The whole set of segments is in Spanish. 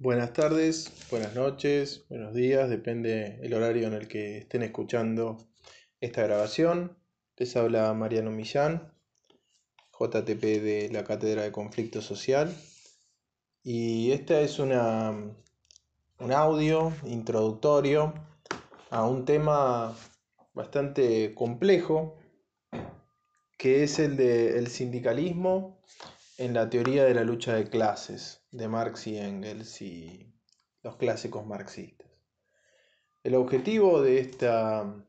Buenas tardes, buenas noches, buenos días, depende el horario en el que estén escuchando esta grabación. Les habla Mariano Millán, JTP de la Cátedra de Conflicto Social. Y esta es una, un audio introductorio a un tema bastante complejo, que es el del sindicalismo en la teoría de la lucha de clases de Marx y Engels y los clásicos marxistas. El objetivo de esta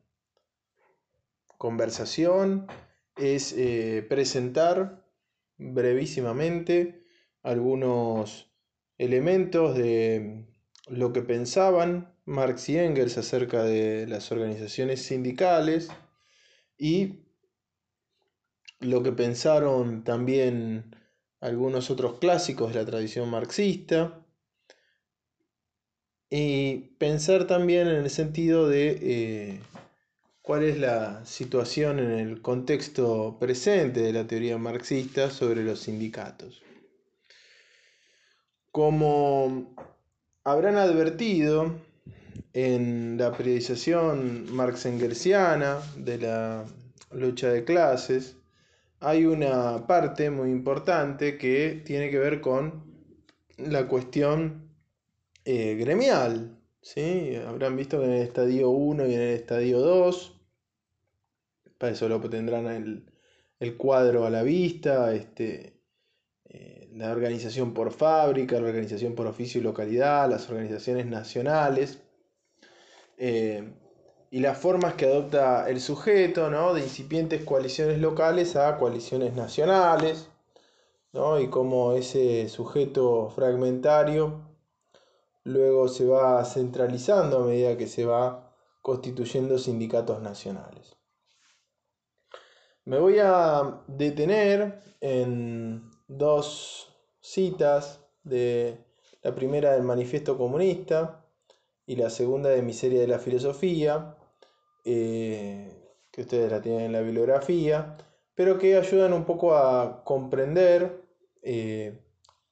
conversación es eh, presentar brevísimamente algunos elementos de lo que pensaban Marx y Engels acerca de las organizaciones sindicales y lo que pensaron también algunos otros clásicos de la tradición marxista y pensar también en el sentido de eh, cuál es la situación en el contexto presente de la teoría marxista sobre los sindicatos. Como habrán advertido en la periodización marx-engelsiana de la lucha de clases, hay una parte muy importante que tiene que ver con la cuestión eh, gremial. ¿sí? Habrán visto que en el estadio 1 y en el estadio 2, para eso lo tendrán el, el cuadro a la vista, este, eh, la organización por fábrica, la organización por oficio y localidad, las organizaciones nacionales. Eh, y las formas que adopta el sujeto, ¿no? de incipientes coaliciones locales a coaliciones nacionales, ¿no? y cómo ese sujeto fragmentario luego se va centralizando a medida que se va constituyendo sindicatos nacionales. Me voy a detener en dos citas de la primera del Manifiesto Comunista, y la segunda de Miseria de la Filosofía, eh, que ustedes la tienen en la bibliografía, pero que ayudan un poco a comprender eh,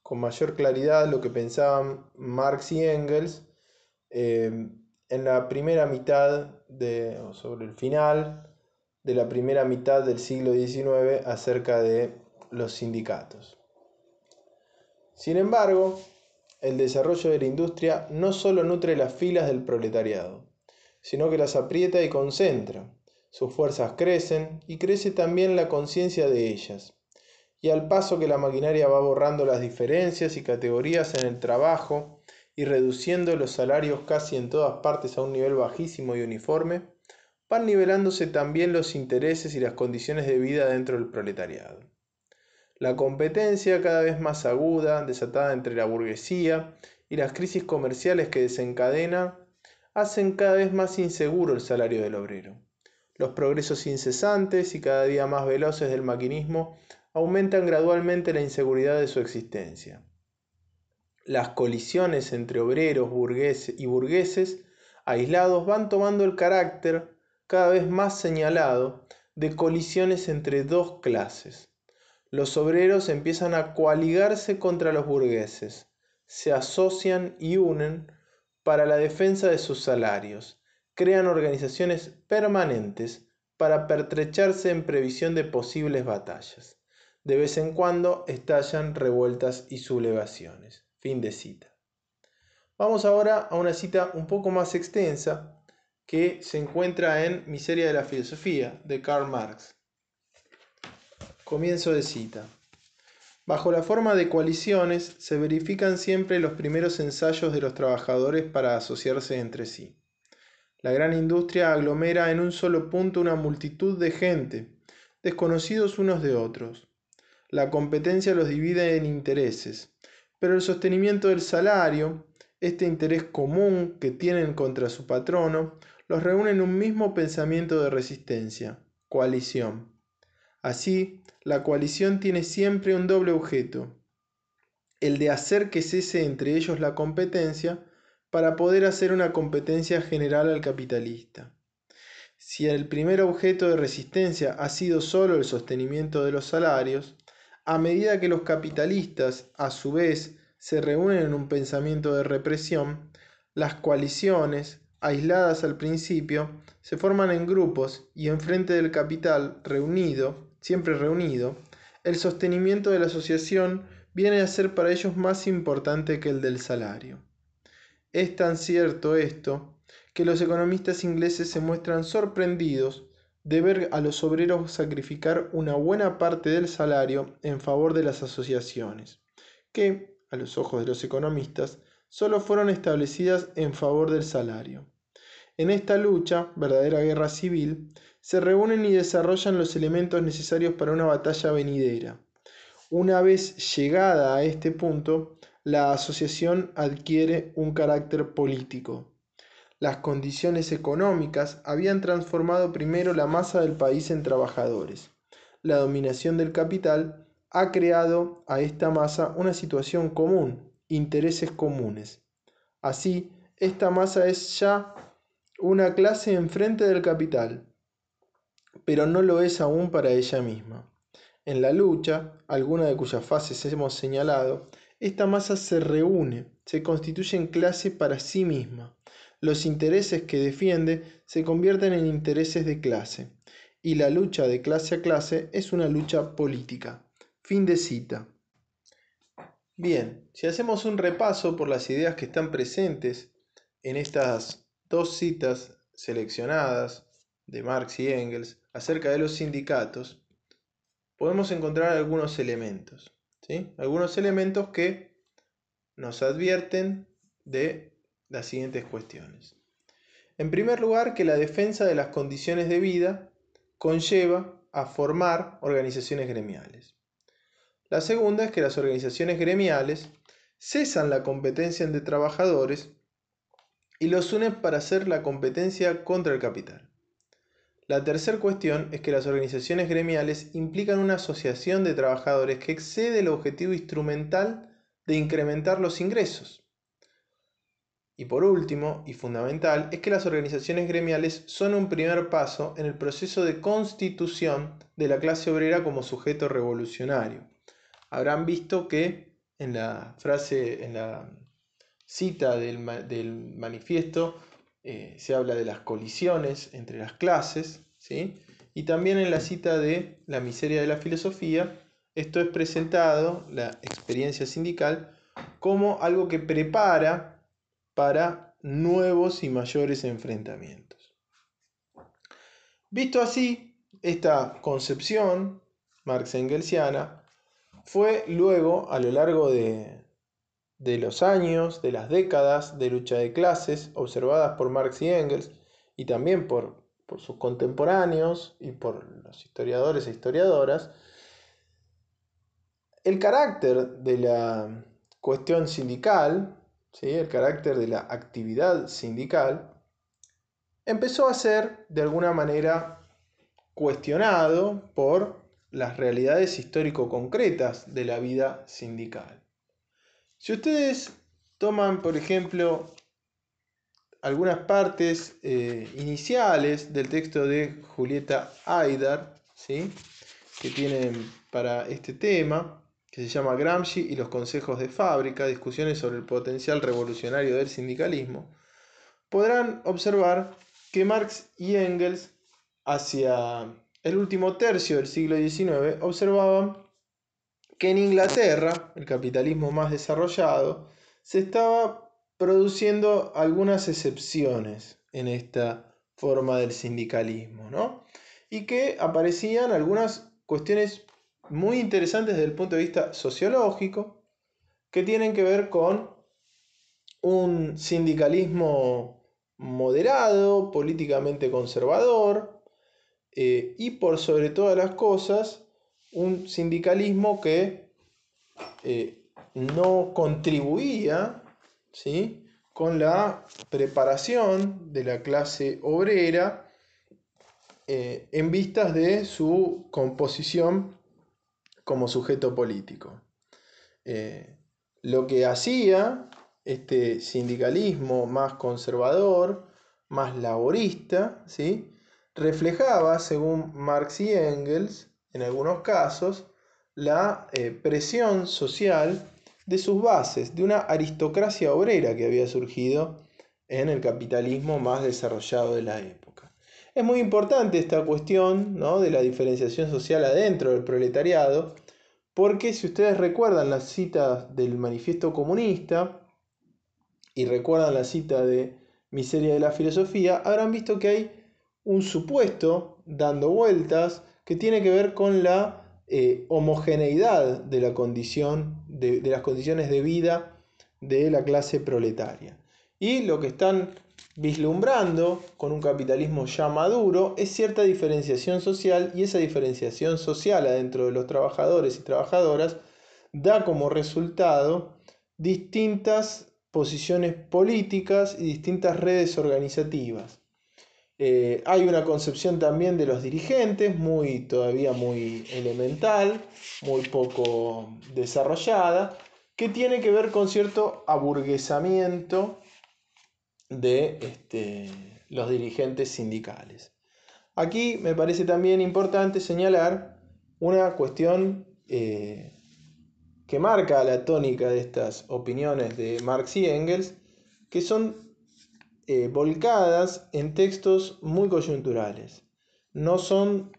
con mayor claridad lo que pensaban Marx y Engels eh, en la primera mitad, de, o sobre el final de la primera mitad del siglo XIX acerca de los sindicatos. Sin embargo, el desarrollo de la industria no solo nutre las filas del proletariado, sino que las aprieta y concentra. Sus fuerzas crecen y crece también la conciencia de ellas. Y al paso que la maquinaria va borrando las diferencias y categorías en el trabajo y reduciendo los salarios casi en todas partes a un nivel bajísimo y uniforme, van nivelándose también los intereses y las condiciones de vida dentro del proletariado. La competencia cada vez más aguda, desatada entre la burguesía y las crisis comerciales que desencadena, hacen cada vez más inseguro el salario del obrero. Los progresos incesantes y cada día más veloces del maquinismo aumentan gradualmente la inseguridad de su existencia. Las colisiones entre obreros burgueses y burgueses aislados van tomando el carácter cada vez más señalado de colisiones entre dos clases, los obreros empiezan a coaligarse contra los burgueses, se asocian y unen para la defensa de sus salarios, crean organizaciones permanentes para pertrecharse en previsión de posibles batallas. De vez en cuando estallan revueltas y sublevaciones. Fin de cita. Vamos ahora a una cita un poco más extensa que se encuentra en Miseria de la Filosofía de Karl Marx. Comienzo de cita. Bajo la forma de coaliciones se verifican siempre los primeros ensayos de los trabajadores para asociarse entre sí. La gran industria aglomera en un solo punto una multitud de gente, desconocidos unos de otros. La competencia los divide en intereses, pero el sostenimiento del salario, este interés común que tienen contra su patrono, los reúne en un mismo pensamiento de resistencia, coalición. Así, la coalición tiene siempre un doble objeto, el de hacer que cese entre ellos la competencia para poder hacer una competencia general al capitalista. Si el primer objeto de resistencia ha sido solo el sostenimiento de los salarios, a medida que los capitalistas, a su vez, se reúnen en un pensamiento de represión, las coaliciones, aisladas al principio, se forman en grupos y enfrente del capital reunido, siempre reunido, el sostenimiento de la asociación viene a ser para ellos más importante que el del salario. Es tan cierto esto que los economistas ingleses se muestran sorprendidos de ver a los obreros sacrificar una buena parte del salario en favor de las asociaciones, que, a los ojos de los economistas, solo fueron establecidas en favor del salario. En esta lucha, verdadera guerra civil, se reúnen y desarrollan los elementos necesarios para una batalla venidera. Una vez llegada a este punto, la asociación adquiere un carácter político. Las condiciones económicas habían transformado primero la masa del país en trabajadores. La dominación del capital ha creado a esta masa una situación común, intereses comunes. Así, esta masa es ya una clase enfrente del capital, pero no lo es aún para ella misma. En la lucha, alguna de cuyas fases hemos señalado, esta masa se reúne, se constituye en clase para sí misma, los intereses que defiende se convierten en intereses de clase, y la lucha de clase a clase es una lucha política. Fin de cita. Bien, si hacemos un repaso por las ideas que están presentes en estas dos citas seleccionadas de Marx y Engels acerca de los sindicatos, podemos encontrar algunos elementos, ¿sí? Algunos elementos que nos advierten de las siguientes cuestiones. En primer lugar, que la defensa de las condiciones de vida conlleva a formar organizaciones gremiales. La segunda es que las organizaciones gremiales cesan la competencia entre trabajadores y los unen para hacer la competencia contra el capital. La tercera cuestión es que las organizaciones gremiales implican una asociación de trabajadores que excede el objetivo instrumental de incrementar los ingresos y por último, y fundamental, es que las organizaciones gremiales son un primer paso en el proceso de constitución de la clase obrera como sujeto revolucionario. Habrán visto que en la frase, en la cita del, manifiesto, eh, se habla de las colisiones entre las clases, ¿sí? y también en la cita de La miseria de la filosofía, esto es presentado, la experiencia sindical, como algo que prepara para nuevos y mayores enfrentamientos. Visto así, esta concepción marx-engelsiana fue luego, a lo largo de, de los años, de las décadas de lucha de clases observadas por Marx y Engels, y también por, por sus contemporáneos y por los historiadores e historiadoras, el carácter de la cuestión sindical el carácter de la actividad sindical, empezó a ser de alguna manera cuestionado por las realidades histórico-concretas de la vida sindical. Si ustedes toman, por ejemplo, algunas partes eh, iniciales del texto de Julieta Aydar, ¿sí? que tienen para este tema, que se llama Gramsci y los consejos de fábrica, discusiones sobre el potencial revolucionario del sindicalismo, podrán observar que Marx y Engels, hacia el último tercio del siglo XIX, observaban que en Inglaterra, el capitalismo más desarrollado, se estaba produciendo algunas excepciones en esta forma del sindicalismo, ¿no? Y que aparecían algunas cuestiones muy interesantes desde el punto de vista sociológico, que tienen que ver con un sindicalismo moderado, políticamente conservador, eh, y por sobre todas las cosas, un sindicalismo que eh, no contribuía ¿sí? con la preparación de la clase obrera eh, en vistas de su composición como sujeto político. Eh, lo que hacía este sindicalismo más conservador, más laborista, ¿sí? reflejaba, según Marx y Engels, en algunos casos, la eh, presión social de sus bases, de una aristocracia obrera que había surgido en el capitalismo más desarrollado de la época. Es muy importante esta cuestión ¿no? de la diferenciación social adentro del proletariado, porque si ustedes recuerdan la cita del manifiesto comunista y recuerdan la cita de Miseria de la Filosofía, habrán visto que hay un supuesto dando vueltas que tiene que ver con la eh, homogeneidad de, la condición, de, de las condiciones de vida de la clase proletaria. Y lo que están vislumbrando con un capitalismo ya maduro es cierta diferenciación social y esa diferenciación social adentro de los trabajadores y trabajadoras da como resultado distintas posiciones políticas y distintas redes organizativas. Eh, hay una concepción también de los dirigentes, muy, todavía muy elemental, muy poco desarrollada, que tiene que ver con cierto aburguesamiento de este, los dirigentes sindicales. Aquí me parece también importante señalar una cuestión eh, que marca la tónica de estas opiniones de Marx y Engels, que son eh, volcadas en textos muy coyunturales. No son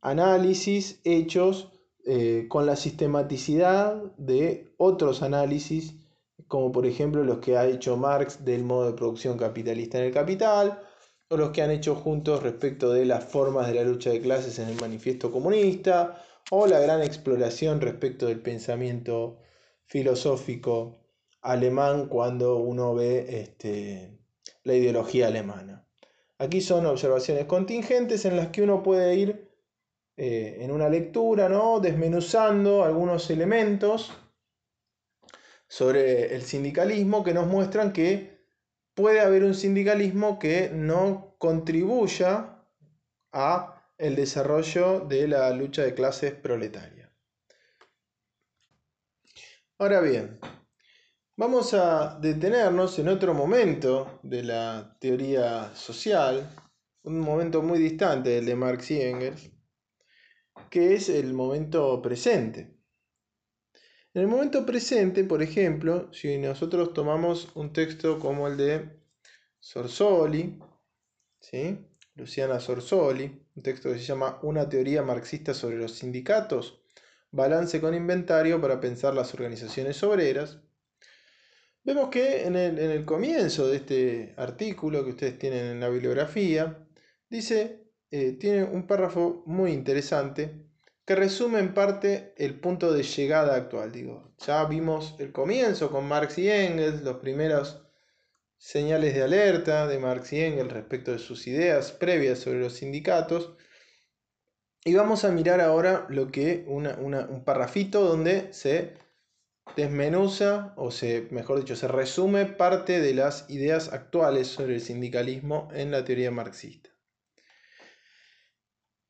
análisis hechos eh, con la sistematicidad de otros análisis, como por ejemplo los que ha hecho Marx del modo de producción capitalista en el capital, o los que han hecho juntos respecto de las formas de la lucha de clases en el manifiesto comunista, o la gran exploración respecto del pensamiento filosófico alemán cuando uno ve este, la ideología alemana. Aquí son observaciones contingentes en las que uno puede ir eh, en una lectura, ¿no? desmenuzando algunos elementos sobre el sindicalismo que nos muestran que puede haber un sindicalismo que no contribuya a el desarrollo de la lucha de clases proletaria. Ahora bien, vamos a detenernos en otro momento de la teoría social, un momento muy distante del de Marx y Engels, que es el momento presente. En el momento presente, por ejemplo, si nosotros tomamos un texto como el de Sorsoli, ¿sí? Luciana Sorsoli, un texto que se llama Una teoría marxista sobre los sindicatos, balance con inventario para pensar las organizaciones obreras. Vemos que en el, comienzo de este artículo que ustedes tienen en la bibliografía, dice, eh, tiene un párrafo muy interesante que resume en parte el punto de llegada actual. Digo, ya vimos el comienzo con Marx y Engels, los primeros señales de alerta de Marx y Engels respecto de sus ideas previas sobre los sindicatos. Y vamos a mirar ahora lo que un parrafito donde se desmenuza o se, mejor dicho, se resume parte de las ideas actuales sobre el sindicalismo en la teoría marxista.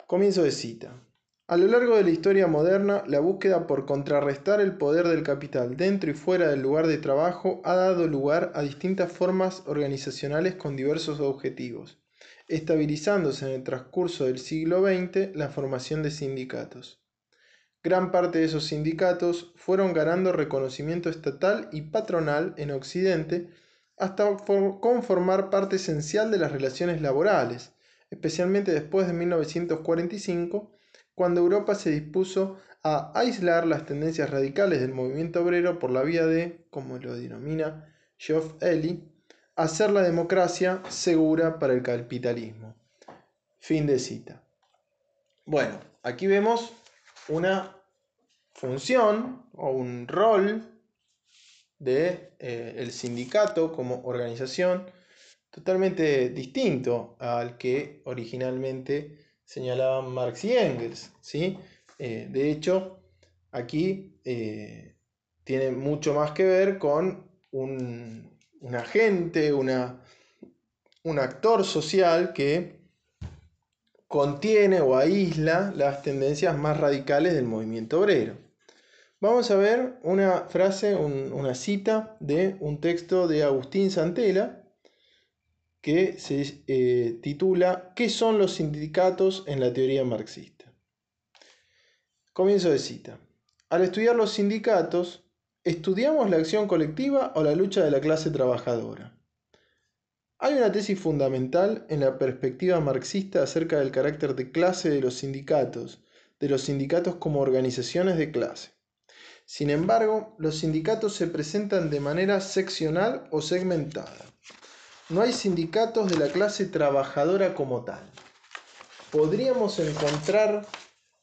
Comienzo de cita. A lo largo de la historia moderna, la búsqueda por contrarrestar el poder del capital dentro y fuera del lugar de trabajo ha dado lugar a distintas formas organizacionales con diversos objetivos, estabilizándose en el transcurso del siglo XX la formación de sindicatos. Gran parte de esos sindicatos fueron ganando reconocimiento estatal y patronal en Occidente hasta conformar parte esencial de las relaciones laborales, especialmente después de 1945, cuando Europa se dispuso a aislar las tendencias radicales del movimiento obrero por la vía de, como lo denomina Geoff Ellie, hacer la democracia segura para el capitalismo. Fin de cita. Bueno, aquí vemos una función o un rol de eh, el sindicato como organización totalmente distinto al que originalmente señalaban Marx y Engels. ¿sí? Eh, de hecho, aquí eh, tiene mucho más que ver con un, agente, una, un actor social que contiene o aísla las tendencias más radicales del movimiento obrero. Vamos a ver una frase, una cita de un texto de Agustín Santela, que se eh, titula ¿Qué son los sindicatos en la teoría marxista? Comienzo de cita. Al estudiar los sindicatos, ¿Estudiamos la acción colectiva o la lucha de la clase trabajadora? Hay una tesis fundamental en la perspectiva marxista acerca del carácter de clase de los sindicatos, de los sindicatos como organizaciones de clase. Sin embargo, los sindicatos se presentan de manera seccional o segmentada. No hay sindicatos de la clase trabajadora como tal. Podríamos encontrar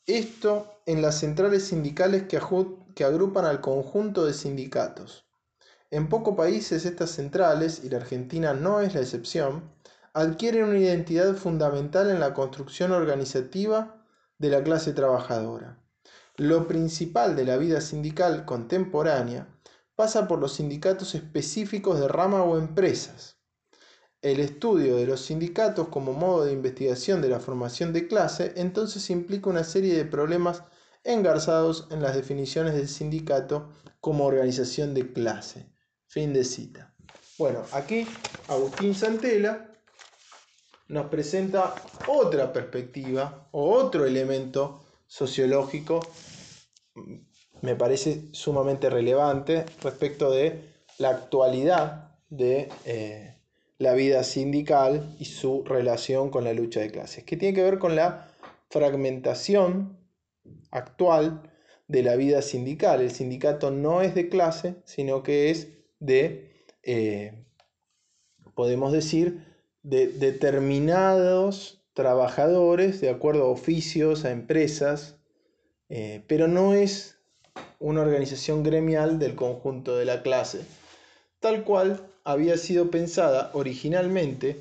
esto en las centrales sindicales que, agrupan al conjunto de sindicatos. En pocos países estas centrales, y la Argentina no es la excepción, adquieren una identidad fundamental en la construcción organizativa de la clase trabajadora. Lo principal de la vida sindical contemporánea pasa por los sindicatos específicos de rama o empresas. El estudio de los sindicatos como modo de investigación de la formación de clase entonces implica una serie de problemas engarzados en las definiciones del sindicato como organización de clase. Fin de cita. Bueno, aquí Agustín Santela nos presenta otra perspectiva o otro elemento sociológico me parece sumamente relevante respecto de la actualidad de eh, la vida sindical y su relación con la lucha de clases, que tiene que ver con la fragmentación actual de la vida sindical. El sindicato no es de clase, sino que es de, eh, podemos decir, de determinados trabajadores de acuerdo a oficios, a empresas, eh, pero no es una organización gremial del conjunto de la clase, tal cual había sido pensada originalmente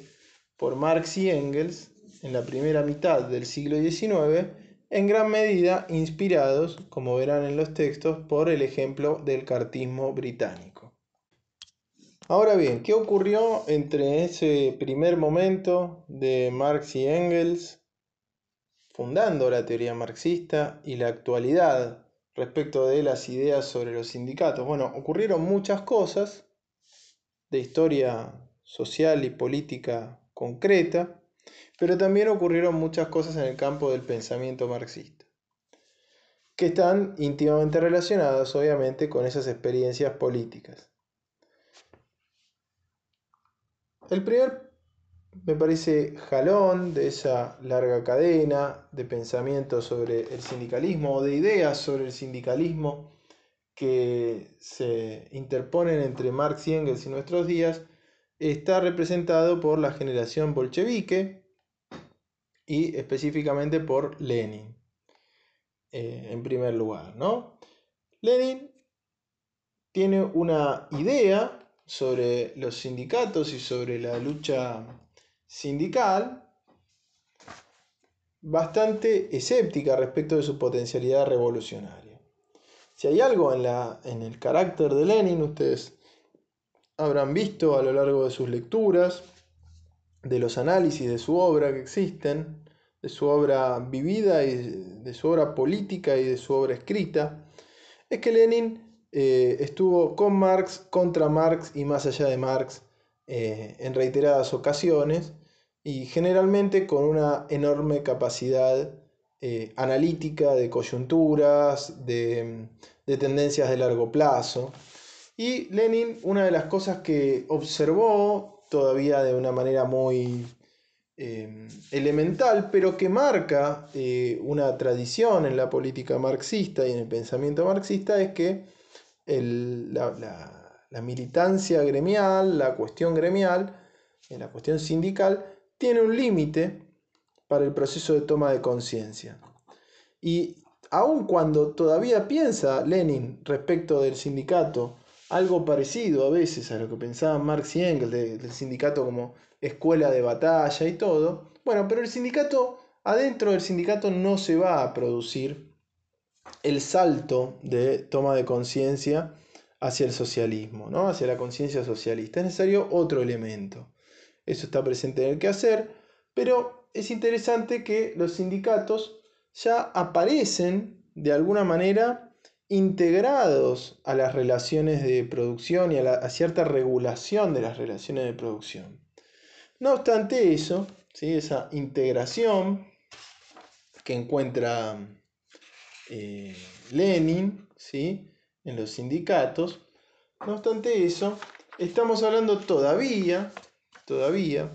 por Marx y Engels en la primera mitad del siglo XIX, en gran medida inspirados, como verán en los textos, por el ejemplo del cartismo británico. Ahora bien, ¿qué ocurrió entre ese primer momento de Marx y Engels fundando la teoría marxista y la actualidad respecto de las ideas sobre los sindicatos. Bueno, ocurrieron muchas cosas de historia social y política concreta, pero también ocurrieron muchas cosas en el campo del pensamiento marxista, que están íntimamente relacionadas obviamente con esas experiencias políticas. El primer me parece jalón de esa larga cadena de pensamiento sobre el sindicalismo o de ideas sobre el sindicalismo que se interponen entre Marx y Engels y nuestros días, está representado por la generación bolchevique y específicamente por Lenin, eh, en primer lugar. ¿no? Lenin tiene una idea sobre los sindicatos y sobre la lucha sindical bastante escéptica respecto de su potencialidad revolucionaria. Si hay algo en, la, en el carácter de Lenin, ustedes habrán visto a lo largo de sus lecturas, de los análisis de su obra que existen, de su obra vivida y de su obra política y de su obra escrita, es que Lenin eh, estuvo con Marx, contra Marx y más allá de Marx eh, en reiteradas ocasiones y generalmente con una enorme capacidad eh, analítica de coyunturas, de, tendencias de largo plazo. Y Lenin, una de las cosas que observó todavía de una manera muy elemental, pero que marca una tradición en la política marxista y en el pensamiento marxista, es que la la militancia gremial, la cuestión gremial, en la cuestión sindical, tiene un límite para el proceso de toma de conciencia. Y aun cuando todavía piensa Lenin respecto del sindicato, algo parecido a veces a lo que pensaban Marx y Engels del sindicato como escuela de batalla y todo, bueno, pero el sindicato, adentro del sindicato no se va a producir el salto de toma de conciencia hacia el socialismo, ¿no? hacia la conciencia socialista. Es necesario otro elemento. Eso está presente en el quehacer, pero es interesante que los sindicatos ya aparecen de alguna manera integrados a las relaciones de producción y a, cierta regulación de las relaciones de producción. No obstante eso, ¿sí? esa integración que encuentra eh, Lenin, ¿sí? en los sindicatos. No obstante eso, estamos hablando todavía, todavía,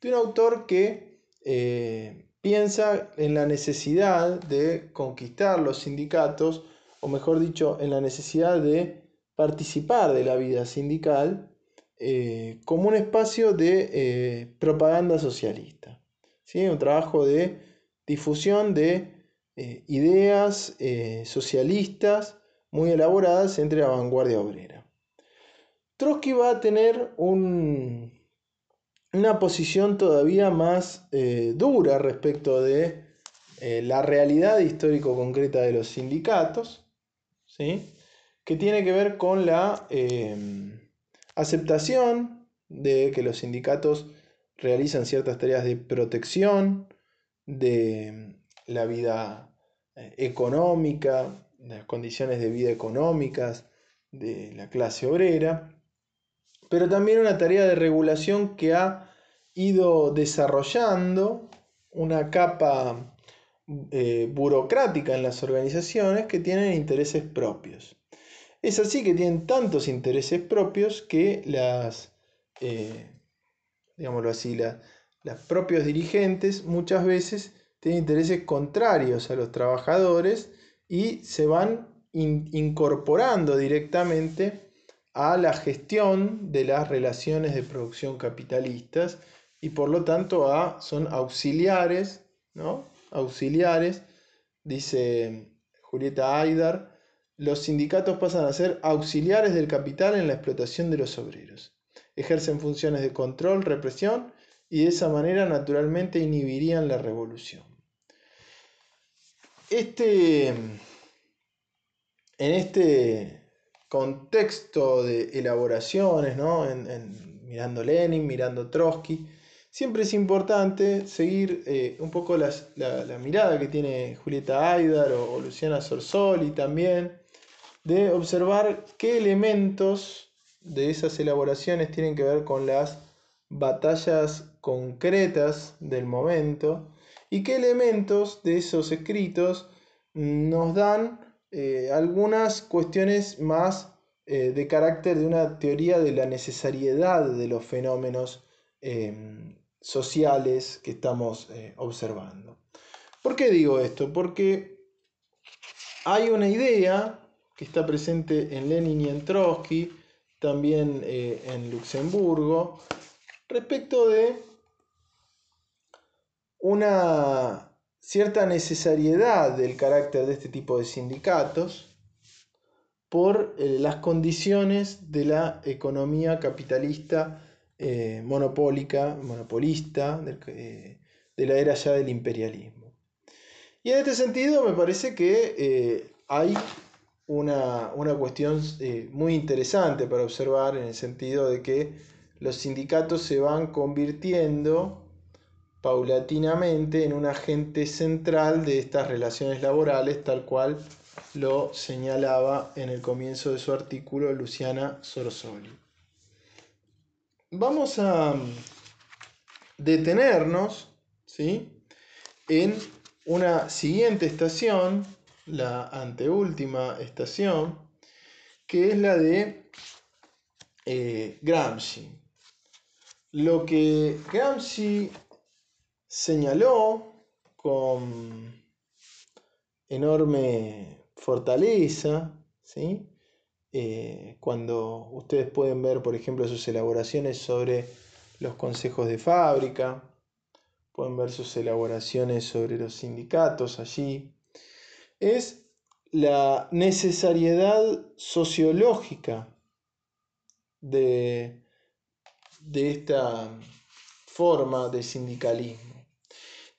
de un autor que eh, piensa en la necesidad de conquistar los sindicatos, o mejor dicho, en la necesidad de participar de la vida sindical eh, como un espacio de propaganda socialista. ¿sí? Un trabajo de difusión de eh, ideas socialistas muy elaboradas entre la vanguardia obrera. Trotsky va a tener un, una posición todavía más dura respecto de la realidad histórico-concreta de los sindicatos, ¿sí? que tiene que ver con la aceptación de que los sindicatos realizan ciertas tareas de protección de la vida eh, económica, las condiciones de vida económicas de la clase obrera, pero también una tarea de regulación que ha ido desarrollando una capa eh, burocrática en las organizaciones que tienen intereses propios. Es así que tienen tantos intereses propios que las, eh, digámoslo así, los propios dirigentes muchas veces tienen intereses contrarios a los trabajadores y se van incorporando directamente a la gestión de las relaciones de producción capitalistas y por lo tanto son auxiliares, ¿no? Auxiliares, dice Julieta Aydar, los sindicatos pasan a ser auxiliares del capital en la explotación de los obreros. Ejercen funciones de control, represión y de esa manera naturalmente inhibirían la revolución. Este, en este contexto de elaboraciones, mirando Lenin, mirando Trotsky, siempre es importante seguir eh, un poco la, mirada que tiene Julieta Aydar o, o Luciana Sorsoli también, de observar qué elementos de esas elaboraciones tienen que ver con las batallas concretas del momento y qué elementos de esos escritos nos dan eh, algunas cuestiones más eh, de carácter de una teoría de la necesariedad de los fenómenos em, sociales que estamos eh, observando. ¿Por qué digo esto? Porque hay una idea que está presente en Lenin y en Trotsky, también en Luxemburgo, respecto de una cierta necesariedad del carácter de este tipo de sindicatos por eh, las condiciones de la economía capitalista eh, monopólica, monopolista de la era ya del imperialismo. Y en este sentido me parece que hay una, cuestión eh, muy interesante para observar en el sentido de que los sindicatos se van convirtiendo paulatinamente en un agente central de estas relaciones laborales, tal cual lo señalaba en el comienzo de su artículo Luciana Sorsoli. Vamos a detenernos ¿sí? en una siguiente estación la anteúltima estación, que es la de eh, Gramsci. Lo que Gramsci señaló con enorme fortaleza, ¿sí? Eh, cuando ustedes pueden ver, por ejemplo, sus elaboraciones sobre los consejos de fábrica, pueden ver sus elaboraciones sobre los sindicatos allí, es la necesariedad sociológica de, esta forma de sindicalismo.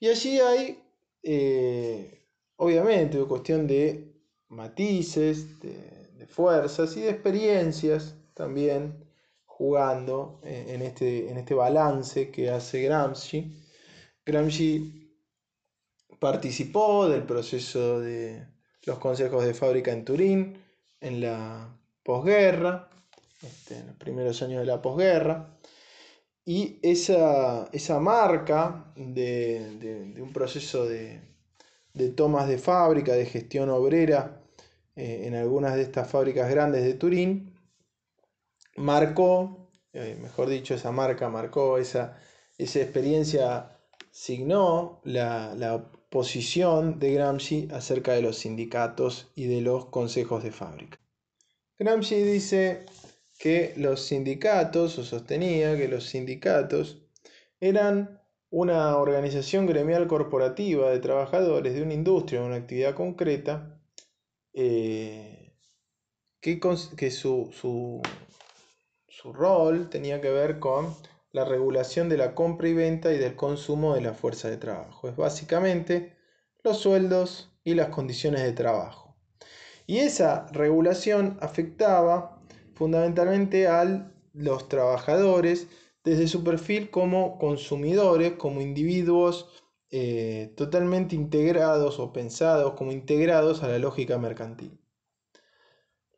Y allí hay, eh, obviamente, cuestión de matices, de, fuerzas y de experiencias también jugando en, este, en este balance que hace Gramsci. Gramsci participó del proceso de los consejos de fábrica en Turín en la posguerra, este, en los primeros años de la posguerra, y esa, esa marca de, un proceso de, tomas de fábrica, de gestión obrera eh, en algunas de estas fábricas grandes de Turín, marcó, eh, mejor dicho, esa marca marcó, esa, esa experiencia signó la, la posición de Gramsci acerca de los sindicatos y de los consejos de fábrica. Gramsci dice que los sindicatos, o sostenía que los sindicatos, eran una organización gremial corporativa de trabajadores de una industria, de una actividad concreta, eh, que, que su, su, su rol tenía que ver con la regulación de la compra y venta y del consumo de la fuerza de trabajo. Es básicamente los sueldos y las condiciones de trabajo. Y esa regulación afectaba fundamentalmente a los trabajadores desde su perfil como consumidores, como individuos eh, totalmente integrados o pensados como integrados a la lógica mercantil.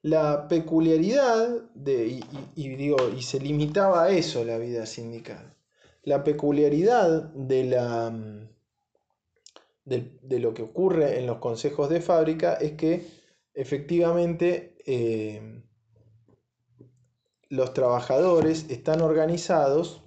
La peculiaridad, de, y, digo, y se limitaba a eso la vida sindical, la peculiaridad de, la, de, lo que ocurre en los consejos de fábrica es que efectivamente eh, los trabajadores están organizados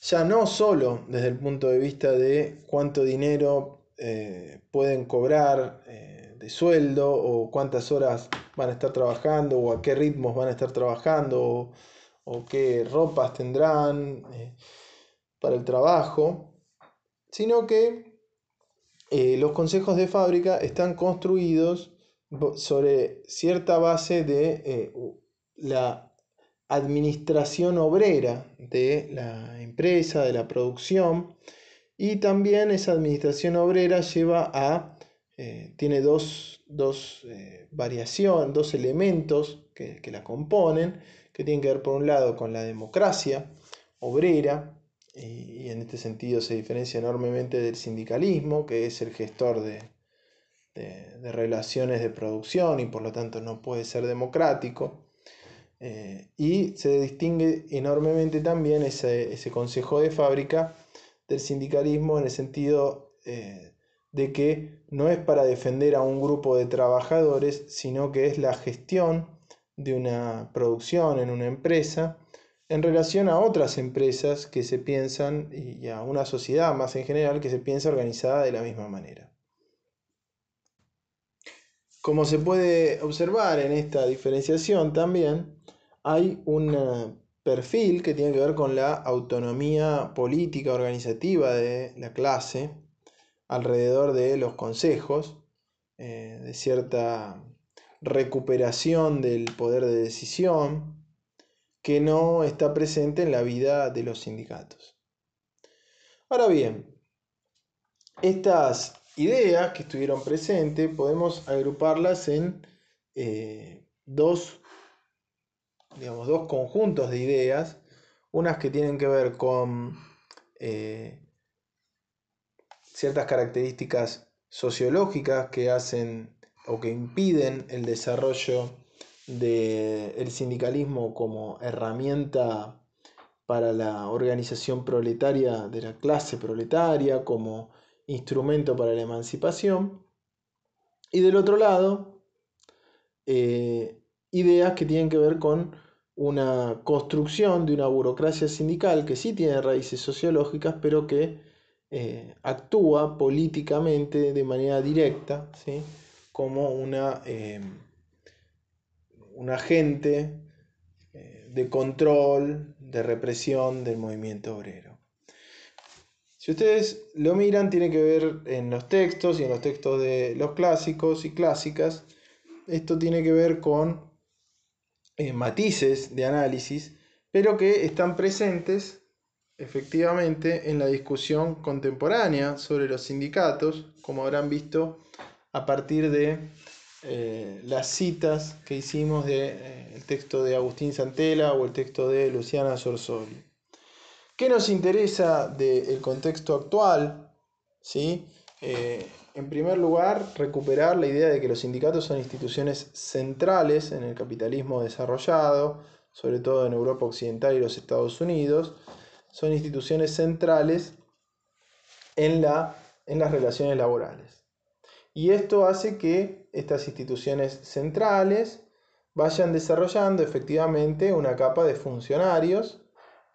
ya no solo desde el punto de vista de cuánto dinero eh, pueden cobrar eh, de sueldo o cuántas horas van a estar trabajando o a qué ritmos van a estar trabajando o, qué ropas tendrán eh, para el trabajo, sino que los consejos de fábrica están construidos sobre cierta base de la administración obrera de la empresa, de la producción, y también esa administración obrera lleva a, eh, tiene dos, dos eh, variaciones, dos elementos que, que, la componen, que tienen que ver por un lado con la democracia obrera, y, en este sentido se diferencia enormemente del sindicalismo, que es el gestor de, de relaciones de producción y por lo tanto no puede ser democrático. Eh, y se distingue enormemente también ese, consejo de fábrica del sindicalismo en el sentido eh, de que no es para defender a un grupo de trabajadores, sino que es la gestión de una producción en una empresa en relación a otras empresas que se piensan y a una sociedad más en general que se piensa organizada de la misma manera. Como se puede observar en esta diferenciación también, hay un eh, perfil que tiene que ver con la autonomía política organizativa de la clase alrededor de los consejos, eh, de cierta recuperación del poder de decisión que no está presente en la vida de los sindicatos. Ahora bien, estas ideas que estuvieron presentes podemos agruparlas en eh, dos digamos, dos conjuntos de ideas, unas que tienen que ver con eh, ciertas características sociológicas que hacen o que impiden el desarrollo del sindicalismo como herramienta para la organización proletaria de la clase proletaria, como instrumento para la emancipación. Y del otro lado, eh, ideas que tienen que ver con una construcción de una burocracia sindical que sí tiene raíces sociológicas, pero que eh, actúa políticamente de manera directa, ¿sí? como una, eh, un agente de control, de represión del movimiento obrero. Si ustedes lo miran, tiene que ver en los textos y en los textos de los clásicos y clásicas, esto tiene que ver con eh, matices de análisis, pero que están presentes efectivamente en la discusión contemporánea sobre los sindicatos, como habrán visto a partir de eh, las citas que hicimos del de, eh, texto de Agustín Santela o el texto de Luciana Sorsoli. ¿Qué nos interesa del contexto actual? ¿Sí? En primer lugar, recuperar la idea de que los sindicatos son instituciones centrales en el capitalismo desarrollado, sobre todo en Europa Occidental y los Estados Unidos, son instituciones centrales en, la, en las relaciones laborales. Y esto hace que estas instituciones centrales vayan desarrollando efectivamente una capa de funcionarios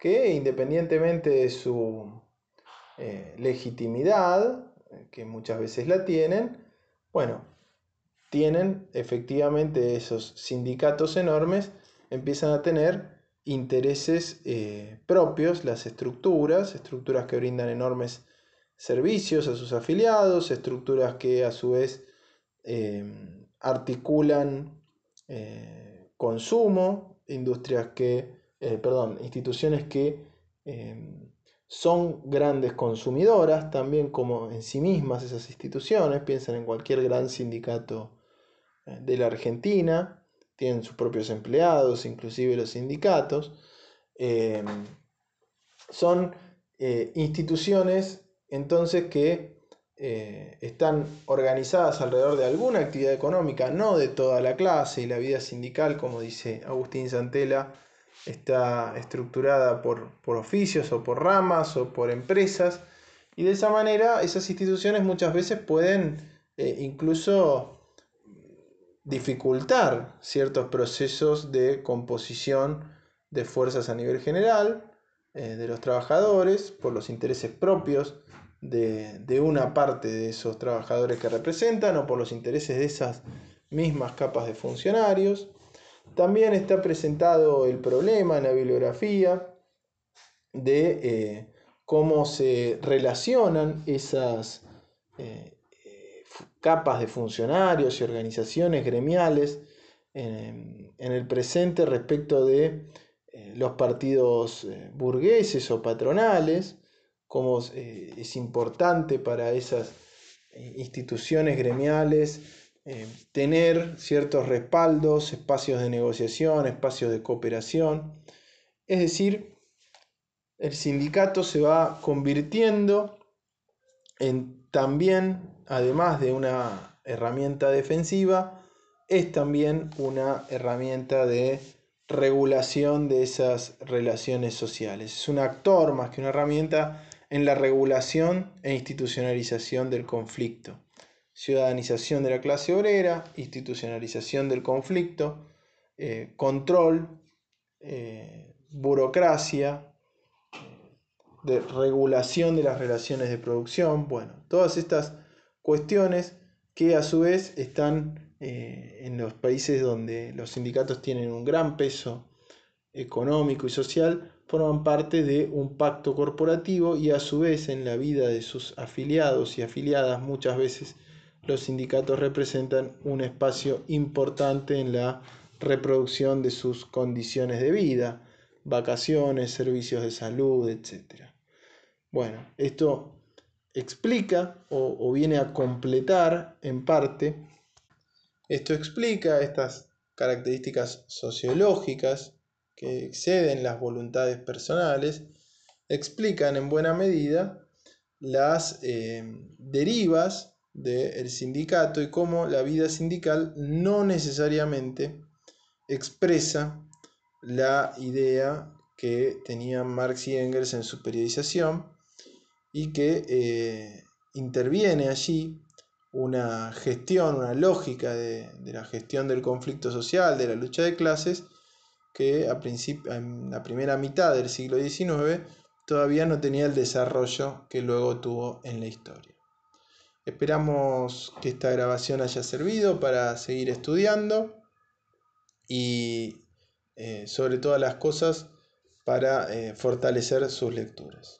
que independientemente de su eh, legitimidad, que muchas veces la tienen, bueno, tienen efectivamente esos sindicatos enormes, empiezan a tener intereses eh, propios, las estructuras, estructuras que brindan enormes servicios a sus afiliados, estructuras que a su vez eh, articulan eh, consumo, industrias que, perdón, instituciones que son grandes consumidoras también como en sí mismas esas instituciones, piensan en cualquier gran sindicato de la Argentina, tienen sus propios empleados, inclusive los sindicatos. Eh, son eh, instituciones entonces que eh, están organizadas alrededor de alguna actividad económica, no de toda la clase, y la vida sindical, como dice Agustín Santela, está estructurada por, por oficios o por ramas o por empresas, y de esa manera esas instituciones muchas veces pueden incluso dificultar ciertos procesos de composición de fuerzas a nivel general eh, de los trabajadores por los intereses propios de, una parte de esos trabajadores que representan o por los intereses de esas mismas capas de funcionarios. También está presentado el problema en la bibliografía de eh, cómo se relacionan esas eh, capas de funcionarios y organizaciones gremiales en, el presente respecto de eh, los partidos eh, burgueses o patronales, cómo eh, es importante para esas instituciones gremiales tener ciertos respaldos, espacios de negociación, espacios de cooperación. Es decir, el sindicato se va convirtiendo en también además de una herramienta defensiva, es también una herramienta de regulación de esas relaciones sociales. Es un actor más que una herramienta en la regulación e institucionalización del conflicto. Ciudadanización de la clase obrera, institucionalización del conflicto, eh, control, eh, burocracia, de regulación de las relaciones de producción, bueno, todas estas cuestiones que a su vez están eh, en los países donde los sindicatos tienen un gran peso económico y social, forman parte de un pacto corporativo y a su vez en la vida de sus afiliados y afiliadas muchas veces los sindicatos representan un espacio importante en la reproducción de sus condiciones de vida, vacaciones, servicios de salud, etc. Bueno, esto explica o, viene a completar en parte, esto explica estas características sociológicas que exceden las voluntades personales, explican en buena medida las eh, derivas del sindicato y cómo la vida sindical no necesariamente expresa la idea que tenían Marx y Engels en su periodización y que eh, interviene allí una gestión, una lógica de, la gestión del conflicto social, de la lucha de clases, que a en la primera mitad del siglo XIX todavía no tenía el desarrollo que luego tuvo en la historia. Esperamos que esta grabación haya servido para seguir estudiando y eh, sobre todas las cosas para eh, fortalecer sus lecturas.